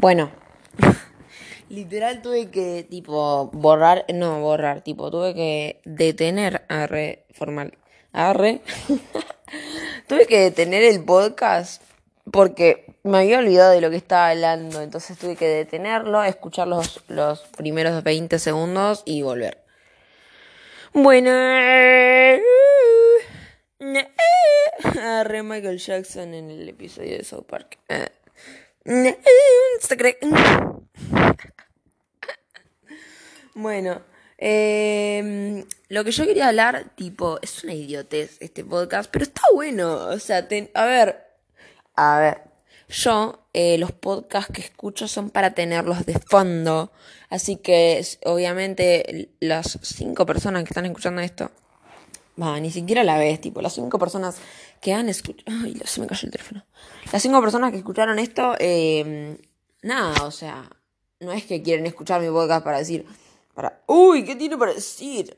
Bueno, literal tuve que, tipo, borrar, no, borrar, tipo, tuve que detener, arre, formal, arre, tuve que detener el podcast porque me había olvidado de lo que estaba hablando, entonces tuve que detenerlo, escuchar los, los primeros 20 segundos y volver. Bueno, arre Michael Jackson en el episodio de South Park. Bueno, em, lo que yo quería hablar, tipo, es una idiotez este podcast, pero está bueno. O sea, a ver, a ver, yo eh, los podcasts que escucho son para tenerlos de fondo. Así que, obviamente, las cinco personas que están escuchando esto, va, ni siquiera la ves, tipo, las cinco personas que han escuchado. Ay, se me cayó el teléfono. Las cinco personas que escucharon esto, eh, nada, o sea, no es que quieren escuchar mi podcast para decir, para, uy, ¿qué tiene para decir?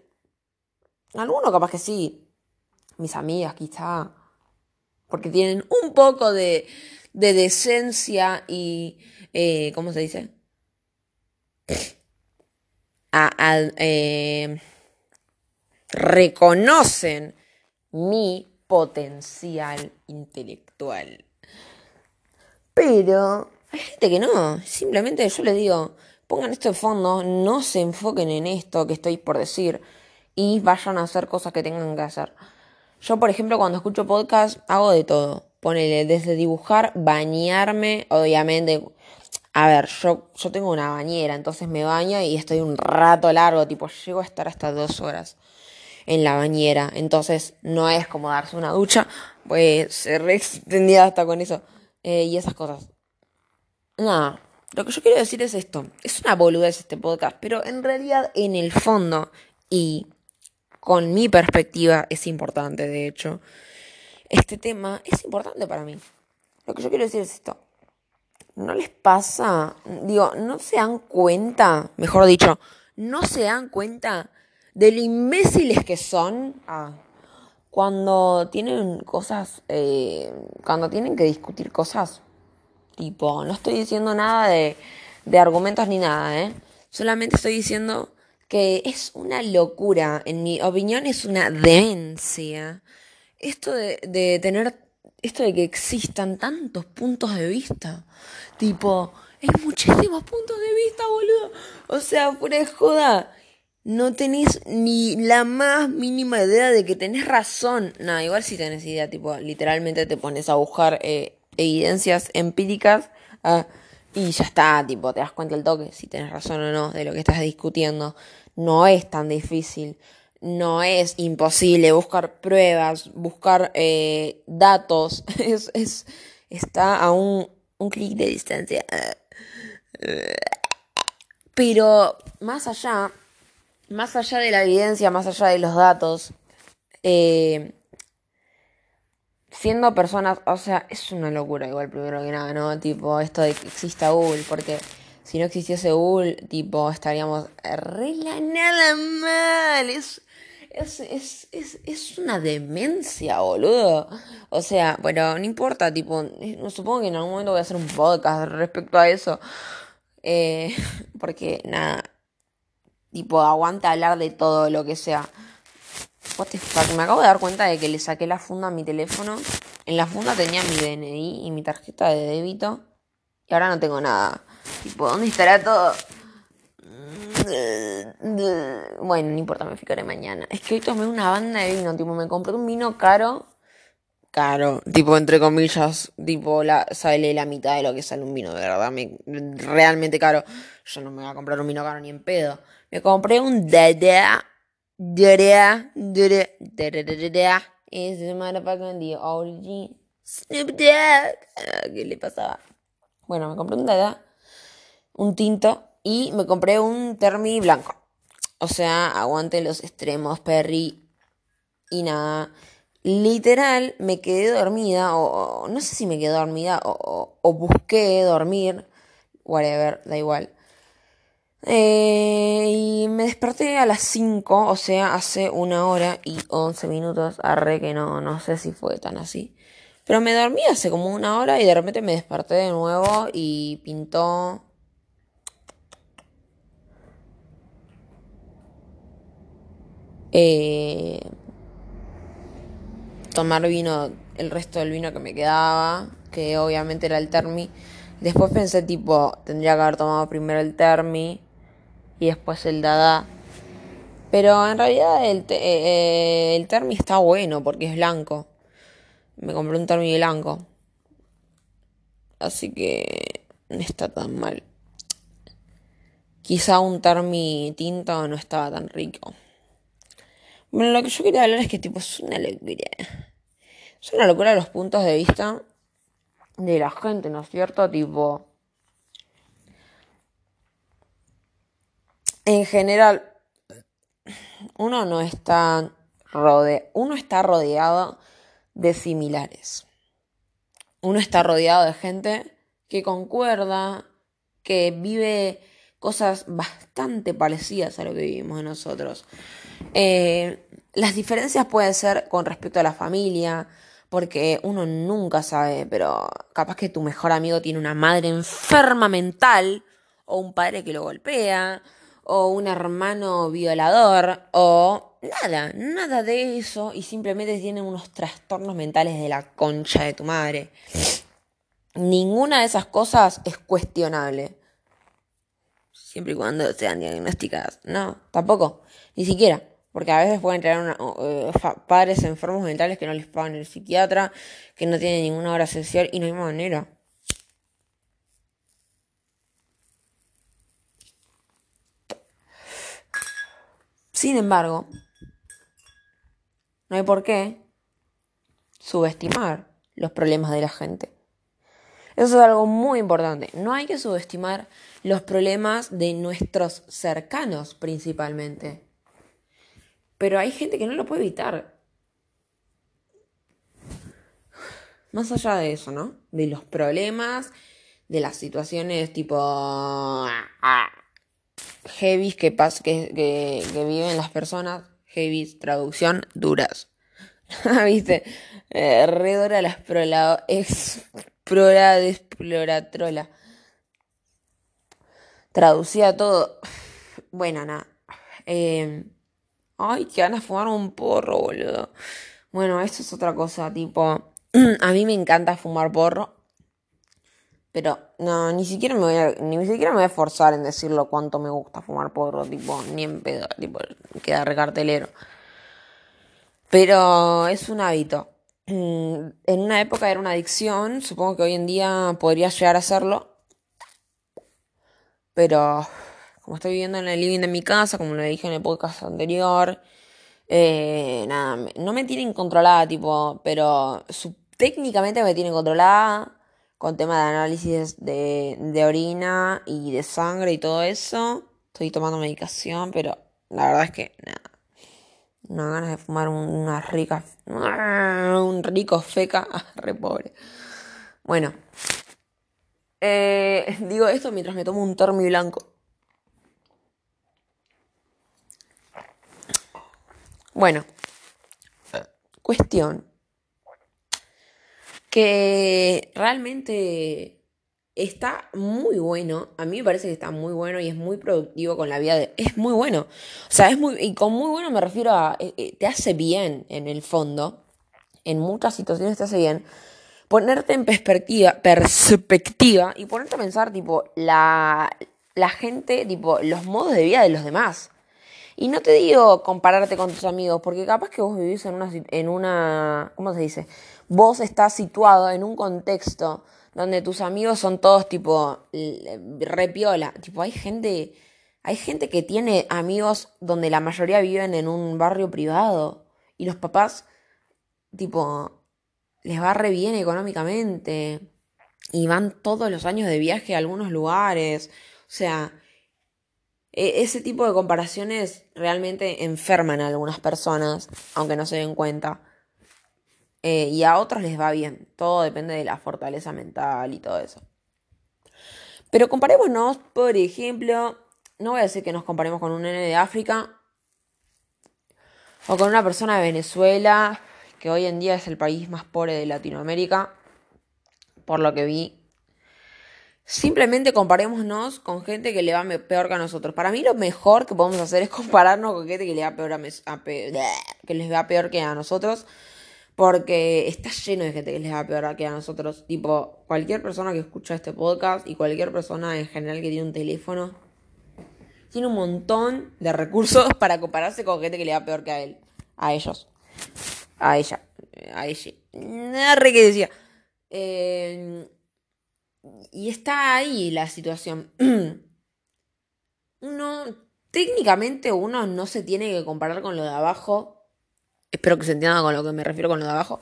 Algunos capaz que sí. Mis amigas, quizá. Porque tienen un poco de, de decencia y, eh, ¿cómo se dice? A, eh, reconocen mi potencial intelectual. Pero hay gente que no. Simplemente yo les digo, pongan esto de fondo, no se enfoquen en esto que estoy por decir y vayan a hacer cosas que tengan que hacer. Yo, por ejemplo, cuando escucho podcast, hago de todo. Ponele desde dibujar, bañarme, obviamente. A ver, yo, yo tengo una bañera, entonces me baño y estoy un rato largo, tipo, llego a estar hasta dos horas en la bañera. Entonces no es como darse una ducha, pues se re extendía hasta con eso. Eh, y esas cosas. Nada, lo que yo quiero decir es esto. Es una boludez este podcast, pero en realidad en el fondo y con mi perspectiva es importante, de hecho. Este tema es importante para mí. Lo que yo quiero decir es esto. ¿No les pasa? Digo, ¿no se dan cuenta? Mejor dicho, ¿no se dan cuenta de lo imbéciles que son ah, cuando tienen cosas, eh, cuando tienen que discutir cosas. Tipo, no estoy diciendo nada de, de argumentos ni nada, ¿eh? Solamente estoy diciendo que es una locura, en mi opinión es una demencia. Esto de, de tener, esto de que existan tantos puntos de vista. Tipo, hay muchísimos puntos de vista, boludo. O sea, fuera de joda no tenés ni la más mínima idea de que tenés razón. No, igual si tenés idea, tipo, literalmente te pones a buscar eh, evidencias empíricas ah, y ya está, tipo, te das cuenta el toque si tenés razón o no de lo que estás discutiendo. No es tan difícil, no es imposible buscar pruebas, buscar eh, datos, es, es, está a un, un clic de distancia. Pero más allá, más allá de la evidencia, más allá de los datos, eh, siendo personas, o sea, es una locura igual primero que nada, ¿no? Tipo, esto de que exista Google, porque si no existiese Google, tipo, estaríamos re la nada mal. Es, es, es, es, es una demencia, boludo. O sea, bueno, no importa, tipo, supongo que en algún momento voy a hacer un podcast respecto a eso. Eh, porque nada, Tipo, aguanta hablar de todo lo que sea. What the fuck? Me acabo de dar cuenta de que le saqué la funda a mi teléfono. En la funda tenía mi DNI y mi tarjeta de débito. Y ahora no tengo nada. Tipo, ¿dónde estará todo? Bueno, no importa, me fijaré mañana. Es que hoy tomé una banda de vino, tipo, me compré un vino caro. Caro, tipo, entre comillas, tipo, la, sale la mitad de lo que sale un vino, de verdad, me, realmente caro. Yo no me voy a comprar un vino caro ni en pedo. Me compré un Dada. Dada. Dada. Dada. Dada. Es the motherfucking the origin. Snoop Dogg. Ah, ¿Qué le pasaba? Bueno, me compré un Dada. Un tinto. Y me compré un Termi blanco. O sea, aguante los extremos, Perry. Y nada. Literal, me quedé dormida. O, no sé si me quedé dormida. O, o busqué dormir. Whatever, da igual. Eh, y me desperté a las 5, o sea, hace una hora y 11 minutos. Arre que no, no sé si fue tan así. Pero me dormí hace como una hora y de repente me desperté de nuevo y pintó eh, tomar vino, el resto del vino que me quedaba, que obviamente era el termi. Después pensé tipo, tendría que haber tomado primero el termi y después el dada. Pero en realidad el, eh, el termi está bueno porque es blanco. Me compré un termi blanco. Así que no está tan mal. Quizá un termi tinto no estaba tan rico. Bueno, lo que yo quería hablar es que tipo es una locura. Es una locura los puntos de vista de la gente, ¿no es cierto? Tipo. En general, uno no está rode uno está rodeado de similares. Uno está rodeado de gente que concuerda, que vive cosas bastante parecidas a lo que vivimos nosotros. Eh, las diferencias pueden ser con respecto a la familia, porque uno nunca sabe, pero capaz que tu mejor amigo tiene una madre enferma mental, o un padre que lo golpea, o un hermano violador, o nada, nada de eso, y simplemente tienen unos trastornos mentales de la concha de tu madre. Ninguna de esas cosas es cuestionable. Siempre y cuando sean diagnosticadas. No, tampoco. Ni siquiera. Porque a veces pueden tener eh, padres enfermos mentales que no les pagan el psiquiatra, que no tienen ninguna hora esencial y no hay manera. Sin embargo, no hay por qué subestimar los problemas de la gente. Eso es algo muy importante. No hay que subestimar los problemas de nuestros cercanos principalmente. Pero hay gente que no lo puede evitar. Más allá de eso, ¿no? De los problemas, de las situaciones tipo heavy que, que, que, viven las personas. Heavy, traducción, duras. ¿Viste? Eh, re dura la explora, explora, exploratrola. Traducía todo. Bueno, nada. Eh, Ay, que van a fumar un porro, boludo. Bueno, esto es otra cosa, tipo. A mí me encanta fumar porro. Pero no, ni siquiera me voy a, ni siquiera me voy a esforzar en decirlo cuánto me gusta fumar porro, tipo, ni en pedo, tipo, queda recartelero. Pero es un hábito. En una época era una adicción, supongo que hoy en día podría llegar a serlo. Pero estoy viviendo en el living de mi casa, como lo dije en el podcast anterior, eh, nada, no me tienen controlada, tipo, pero técnicamente me tienen controlada con tema de análisis de, orina y de sangre y todo eso. Estoy tomando medicación, pero la verdad es que nada. No ganas de fumar una rica. Un rico feca. Re pobre. Bueno. Eh, digo esto mientras me tomo un termi blanco. Bueno, cuestión que realmente está muy bueno. A mí me parece que está muy bueno y es muy productivo con la vida de. Es muy bueno. O sea, es muy. Y con muy bueno me refiero a. Eh, eh, te hace bien en el fondo. En muchas situaciones te hace bien. Ponerte en perspectiva, perspectiva y ponerte a pensar, tipo, la, la gente, tipo, los modos de vida de los demás. Y no te digo compararte con tus amigos, porque capaz que vos vivís en una, en una, ¿cómo se dice? Vos estás situado en un contexto donde tus amigos son todos tipo repiola. Tipo, hay gente, hay gente que tiene amigos donde la mayoría viven en un barrio privado y los papás, tipo, les va re bien económicamente y van todos los años de viaje a algunos lugares. O sea, ese tipo de comparaciones realmente enferman a algunas personas, aunque no se den cuenta. Eh, y a otros les va bien. Todo depende de la fortaleza mental y todo eso. Pero comparémonos, por ejemplo, no voy a decir que nos comparemos con un nene de África o con una persona de Venezuela que hoy en día es el país más pobre de Latinoamérica, por lo que vi. Simplemente comparémonos con gente que le va peor que a nosotros. Para mí lo mejor que podemos hacer es compararnos con gente que le va peor a, que les va peor que a nosotros. Porque está lleno de gente que les va peor que a nosotros. Tipo, cualquier persona que escucha este podcast y cualquier persona en general que tiene un teléfono, tiene un montón de recursos para compararse con gente que le va peor que a él. A ellos. A ella. A ella. Re que decía. Eh, y está ahí la situación. uno, técnicamente uno no se tiene que comparar con lo de abajo. Espero que se entienda con lo que me refiero con lo de abajo.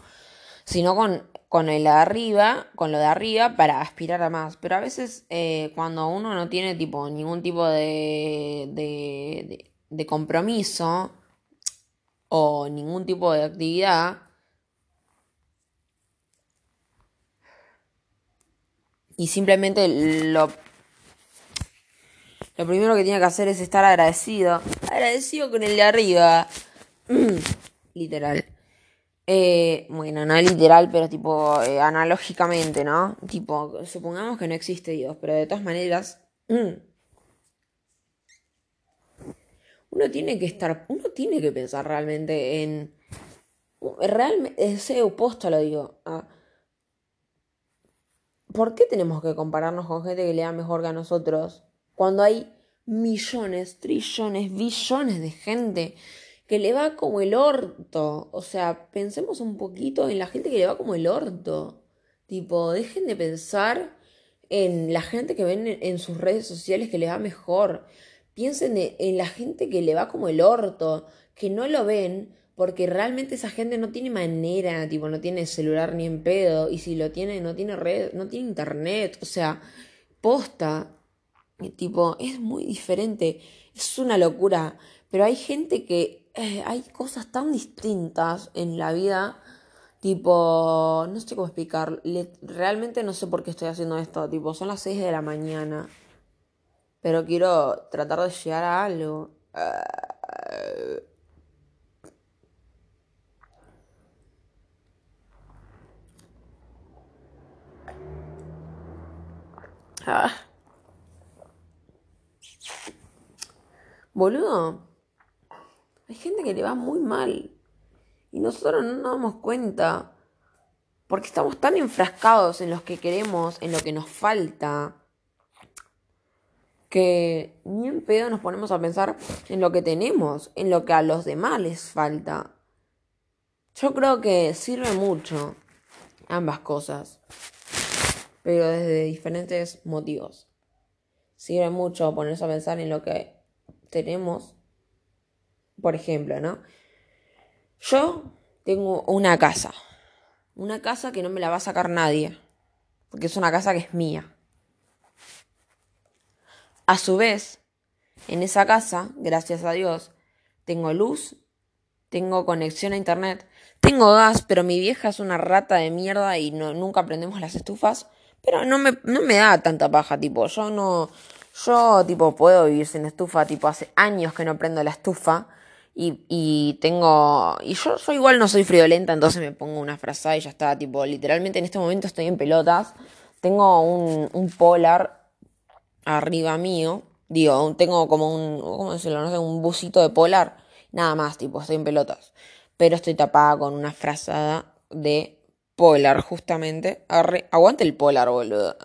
Sino con, con el de arriba, con lo de arriba para aspirar a más. Pero a veces eh, cuando uno no tiene tipo ningún tipo de, de, de compromiso o ningún tipo de actividad, y simplemente lo, lo primero que tiene que hacer es estar agradecido. Agradecido con el de arriba. literal. Eh, bueno, no literal, pero tipo eh, analógicamente, ¿no? Tipo, supongamos que no existe Dios, pero de todas maneras, uno tiene que estar, uno tiene que pensar realmente en, realmente, ese opuesto lo digo, ¿por qué tenemos que compararnos con gente que le da mejor que a nosotros? Cuando hay millones, trillones, billones de gente que le va como el orto. O sea, pensemos un poquito en la gente que le va como el orto. Tipo, dejen de pensar en la gente que ven en sus redes sociales que le va mejor. Piensen en la gente que le va como el orto, que no lo ven porque realmente esa gente no tiene manera, tipo, no tiene celular ni en pedo, y si lo tiene, no tiene red, no tiene internet, o sea, posta, tipo, es muy diferente, es una locura, pero hay gente que, eh, hay cosas tan distintas en la vida, tipo, no sé cómo explicar, realmente no sé por qué estoy haciendo esto, tipo, son las 6 de la mañana, pero quiero tratar de llegar a algo. Uh, Ah. Boludo, hay gente que le va muy mal y nosotros no nos damos cuenta porque estamos tan enfrascados en lo que queremos, en lo que nos falta, que ni en pedo nos ponemos a pensar en lo que tenemos, en lo que a los demás les falta. Yo creo que sirve mucho ambas cosas pero desde diferentes motivos. Sirve mucho ponerse a pensar en lo que tenemos. Por ejemplo, ¿no? Yo tengo una casa. Una casa que no me la va a sacar nadie. Porque es una casa que es mía. A su vez, en esa casa, gracias a Dios, tengo luz, tengo conexión a internet, tengo gas, pero mi vieja es una rata de mierda y nunca prendemos las estufas. Pero no me, no me da tanta paja, tipo, yo no, yo tipo puedo vivir sin estufa, tipo hace años que no prendo la estufa y, y tengo, y yo, yo igual no soy friolenta, entonces me pongo una frazada y ya está, tipo, literalmente en este momento estoy en pelotas, tengo un, un polar arriba mío, digo, tengo como un, ¿cómo decirlo? No sé, un busito de polar, nada más, tipo, estoy en pelotas, pero estoy tapada con una frazada de Polar, justamente. aguante el Polar, boludo.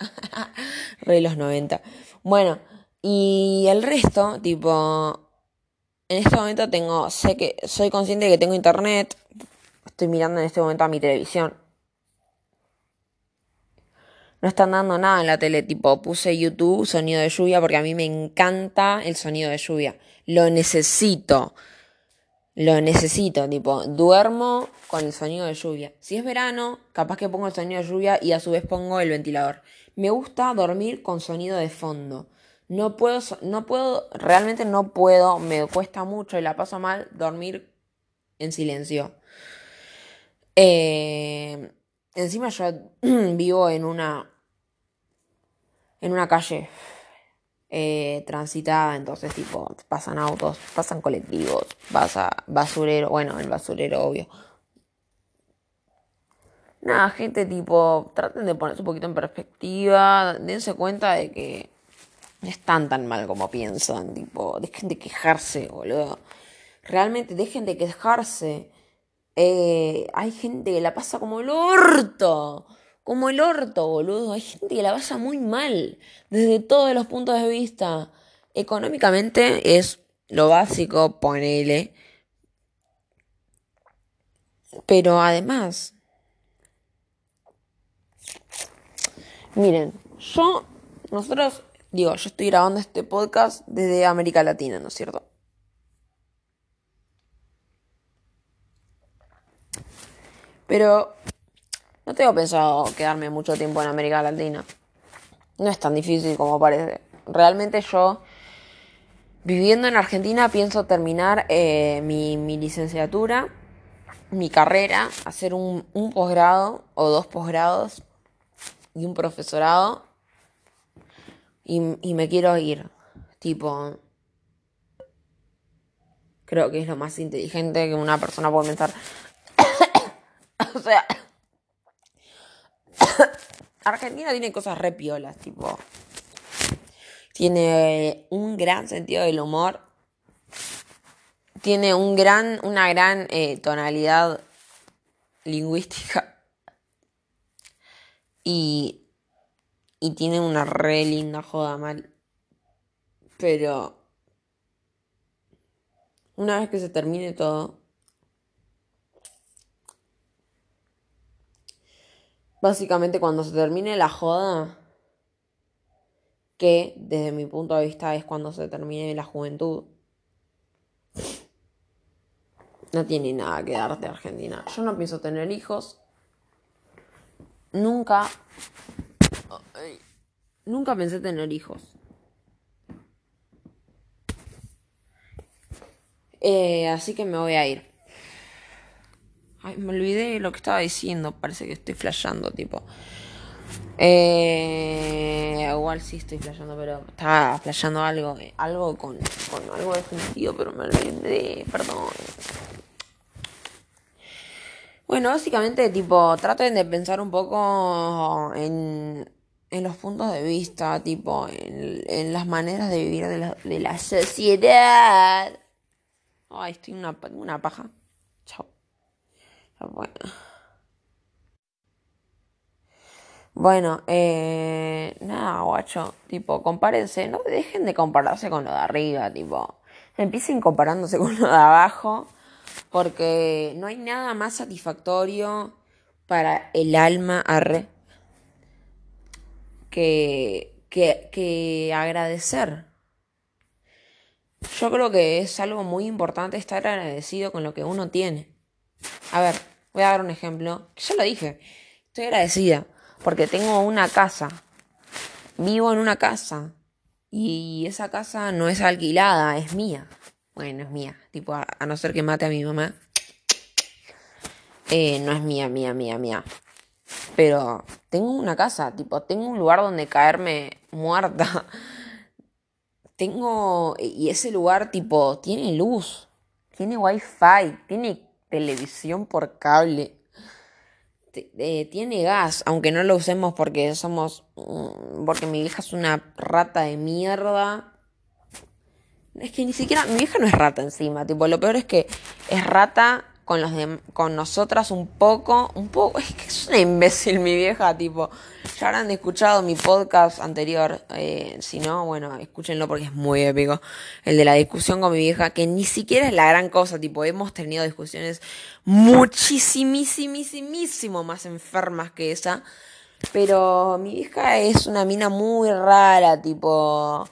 Re los 90. Bueno, y el resto, tipo. En este momento tengo. Sé que. Soy consciente de que tengo internet. Estoy mirando en este momento a mi televisión. No están dando nada en la tele, tipo, puse YouTube, sonido de lluvia, porque a mí me encanta el sonido de lluvia. Lo necesito lo necesito, tipo, duermo con el sonido de lluvia. Si es verano, capaz que pongo el sonido de lluvia y a su vez pongo el ventilador. Me gusta dormir con sonido de fondo. No puedo, no puedo, realmente no puedo, me cuesta mucho y la paso mal dormir en silencio. Eh, encima yo vivo en una, en una calle eh, transitada, entonces tipo pasan autos, pasan colectivos, pasa basurero, bueno, el basurero obvio, nada, gente, tipo, traten de ponerse un poquito en perspectiva, dense cuenta de que no están tan mal como piensan, tipo, dejen de quejarse, boludo. Realmente dejen de quejarse. Eh, hay gente que la pasa como el orto. Como el orto, boludo. Hay gente que la pasa muy mal. Desde todos los puntos de vista. Económicamente es lo básico, ponele. Pero además. Miren, yo. Nosotros. Digo, yo estoy grabando este podcast desde América Latina, ¿no es cierto? Pero no tengo pensado quedarme mucho tiempo en América Latina. No es tan difícil como parece. Realmente yo, viviendo en Argentina, pienso terminar eh, mi, licenciatura, mi carrera, hacer un, posgrado o dos posgrados y un profesorado. Y, y me quiero ir. Tipo, creo que es lo más inteligente que una persona puede pensar. o sea, Argentina tiene cosas re piolas, tipo. Tiene un gran sentido del humor. Tiene un gran, una gran eh, tonalidad lingüística. Y, y tiene una re linda joda mal. Pero una vez que se termine todo, Básicamente cuando se termine la joda, que desde mi punto de vista es cuando se termine la juventud, no tiene nada que darte Argentina. Yo no pienso tener hijos. Nunca. Nunca pensé tener hijos. Eh, así que me voy a ir. Ay, me olvidé lo que estaba diciendo. Parece que estoy flasheando, tipo. Eh, igual sí estoy flasheando, pero estaba flasheando algo. Eh, algo con, algo definido, pero me olvidé. Perdón. Bueno, básicamente, tipo, traten de pensar un poco en, en los puntos de vista, tipo, en, en las maneras de vivir de la, de la sociedad. Ay, estoy una, una paja. Bueno. Bueno, eh, nada, guacho, tipo, compárense, no dejen de compararse con lo de arriba, tipo, empiecen comparándose con lo de abajo, porque no hay nada más satisfactorio para el alma arre que, que, que agradecer. Yo creo que es algo muy importante estar agradecido con lo que uno tiene. A ver, voy a dar un ejemplo. Ya lo dije. Estoy agradecida porque tengo una casa. Vivo en una casa. Y esa casa no es alquilada, es mía. Bueno, es mía. Tipo, a, no ser que mate a mi mamá. Eh, no es mía, mía, mía, mía. Pero tengo una casa, tipo, tengo un lugar donde caerme muerta. Tengo. Y ese lugar, tipo, tiene luz, tiene wifi, tiene televisión por cable. Eh, tiene gas, aunque no lo usemos porque somos. Mm, porque mi hija es una rata de mierda. Es que ni siquiera. Mi hija no es rata encima. Tipo, lo peor es que es rata con los de, con nosotras un poco, un poco, es que es una imbécil mi vieja, tipo, ya habrán escuchado mi podcast anterior, eh, si no, bueno, escúchenlo porque es muy épico, el de la discusión con mi vieja, que ni siquiera es la gran cosa, tipo, hemos tenido discusiones muchísimísimísimo más enfermas que esa, pero mi vieja es una mina muy rara, tipo,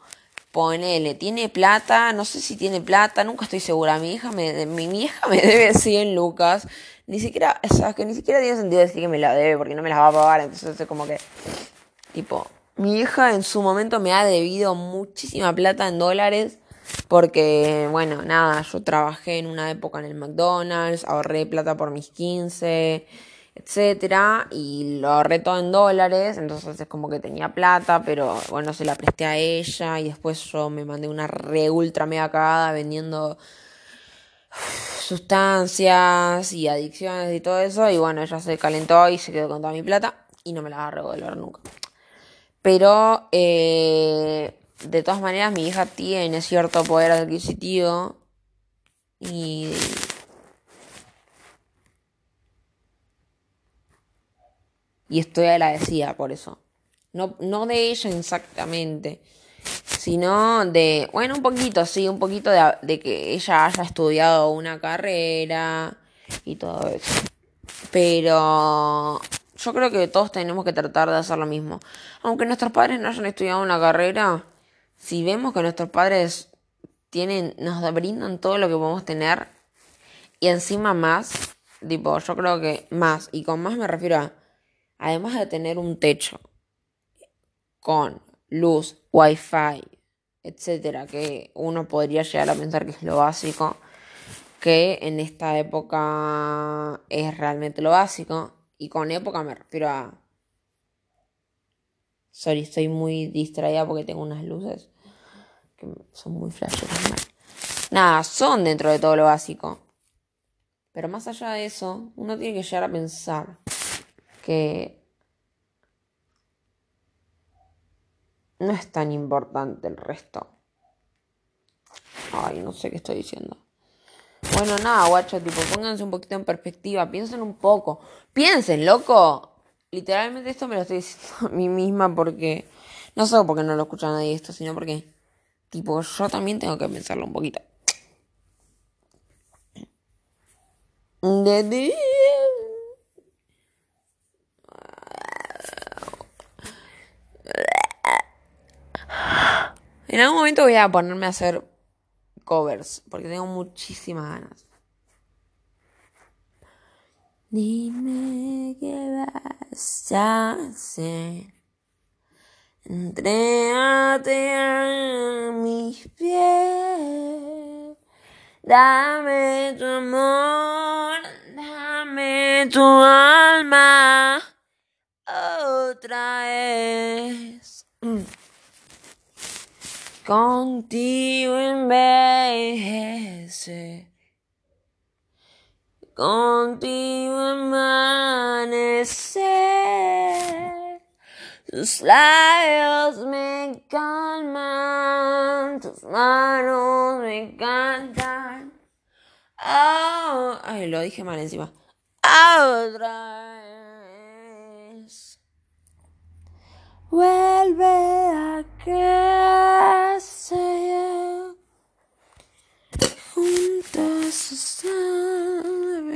Ponele, tiene plata, no sé si tiene plata, nunca estoy segura. Mi hija me, mi vieja me debe 100 lucas. Ni siquiera, o sea, que ni siquiera tiene sentido decir que me la debe porque no me la va a pagar. Entonces es como que, tipo, mi hija en su momento me ha debido muchísima plata en dólares. Porque, bueno, nada, yo trabajé en una época en el McDonald's, ahorré plata por mis 15 etcétera, y lo ahorré en dólares, entonces es como que tenía plata, pero bueno, se la presté a ella y después yo me mandé una re ultra mega cagada vendiendo sustancias y adicciones y todo eso. Y bueno, ella se calentó y se quedó con toda mi plata y no me la va a revolver nunca. Pero eh, de todas maneras mi hija tiene cierto poder adquisitivo y... Y estoy agradecida por eso. No, no de ella exactamente, sino de, bueno, un poquito, sí, un poquito de, que ella haya estudiado una carrera y todo eso. Pero yo creo que todos tenemos que tratar de hacer lo mismo. Aunque nuestros padres no hayan estudiado una carrera, si vemos que nuestros padres tienen, nos brindan todo lo que podemos tener y encima más, tipo, yo creo que más, y con más me refiero a, además de tener un techo con luz, wifi, etcétera, que uno podría llegar a pensar que es lo básico, que en esta época es realmente lo básico, y con época me refiero a... Sorry, estoy muy distraída porque tengo unas luces que son muy flasheras. Nada, son dentro de todo lo básico. Pero más allá de eso, uno tiene que llegar a pensar que no es tan importante el resto. Ay, no sé qué estoy diciendo. Bueno, nada, guacho, tipo, pónganse un poquito en perspectiva, piensen un poco. Piensen, loco. Literalmente esto me lo estoy diciendo a mí misma porque. No solo porque no lo escucha nadie esto, sino porque. Tipo, yo también tengo que pensarlo un poquito. En algún momento voy a ponerme a hacer covers, porque tengo muchísimas ganas. Dime qué vas a hacer. Entrégate a mis pies. Dame tu amor, dame tu alma otra vez. Contigo envejece. Contigo amanecer. Tus labios me calman, tus manos me cantan. Oh, ay, lo dije mal encima. Otra Vuelve a casa. Juntos están